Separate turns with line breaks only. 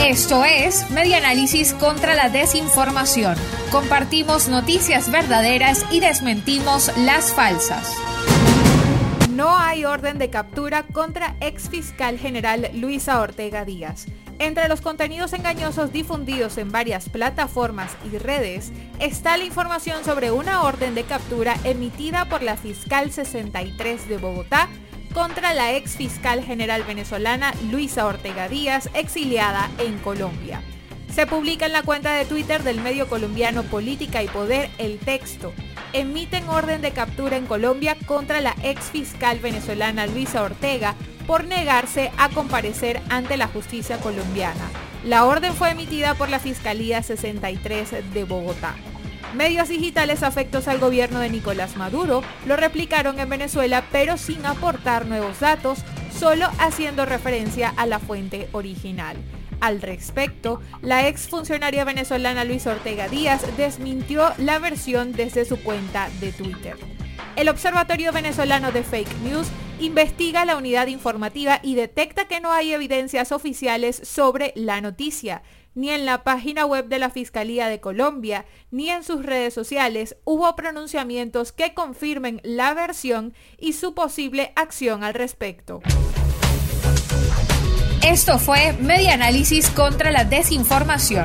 Esto es Media Análisis contra la Desinformación. Compartimos noticias verdaderas y desmentimos las falsas.
No hay orden de captura contra ex fiscal general Luisa Ortega Díaz. Entre los contenidos engañosos difundidos en varias plataformas y redes está la información sobre una orden de captura emitida por la fiscal 63 de Bogotá contra la ex fiscal general venezolana Luisa Ortega Díaz, exiliada en Colombia. Se publica en la cuenta de Twitter del medio colombiano Política y Poder el texto. Emiten orden de captura en Colombia contra la ex fiscal venezolana Luisa Ortega por negarse a comparecer ante la justicia colombiana. La orden fue emitida por la Fiscalía 63 de Bogotá. Medios digitales afectos al gobierno de Nicolás Maduro lo replicaron en Venezuela pero sin aportar nuevos datos, solo haciendo referencia a la fuente original. Al respecto, la ex funcionaria venezolana Luis Ortega Díaz desmintió la versión desde su cuenta de Twitter. El Observatorio Venezolano de Fake News investiga la unidad informativa y detecta que no hay evidencias oficiales sobre la noticia. Ni en la página web de la Fiscalía de Colombia, ni en sus redes sociales hubo pronunciamientos que confirmen la versión y su posible acción al respecto.
Esto fue Media Análisis contra la Desinformación.